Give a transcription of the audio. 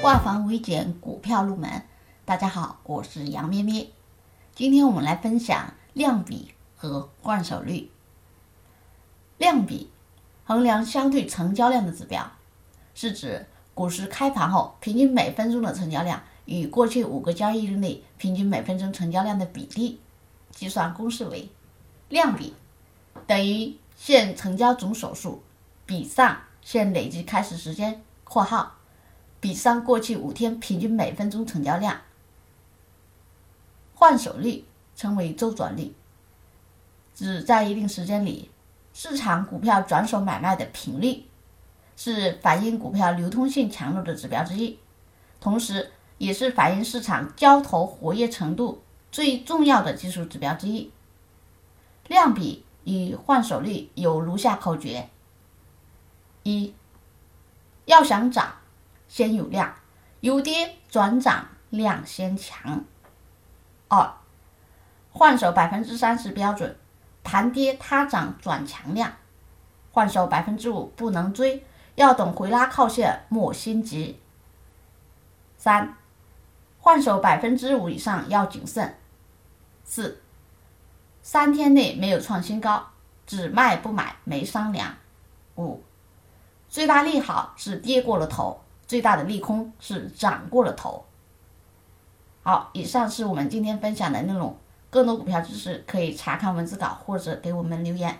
化繁为简，股票入门。大家好，我是杨咩咩。今天我们来分享量比和换手率。量比衡量相对成交量的指标，是指股市开盘后平均每分钟的成交量与过去五个交易日内平均每分钟成交量的比例。计算公式为：量比等于现成交总手数比上现累计开始时间（括号）比上过去五天平均每分钟成交量。换手率称为周转率，指在一定时间里市场股票转手买卖的频率，是反映股票流通性强弱的指标之一，同时也是反映市场交投活跃程度最重要的技术指标之一。量比与换手率有如下口诀：一，要想涨，先有量，有跌转涨，量先强。二，换手百分之三十标准，盘跌它涨转强量；换手百分之五不能追，要等回拉靠线莫心急。三，换手百分之五以上要谨慎。四，三天内没有创新高，只卖不买没商量。五，最大利好是跌过了头，最大的利空是涨过了头。好，以上是我们今天分享的内容。更多股票知识可以查看文字稿或者给我们留言。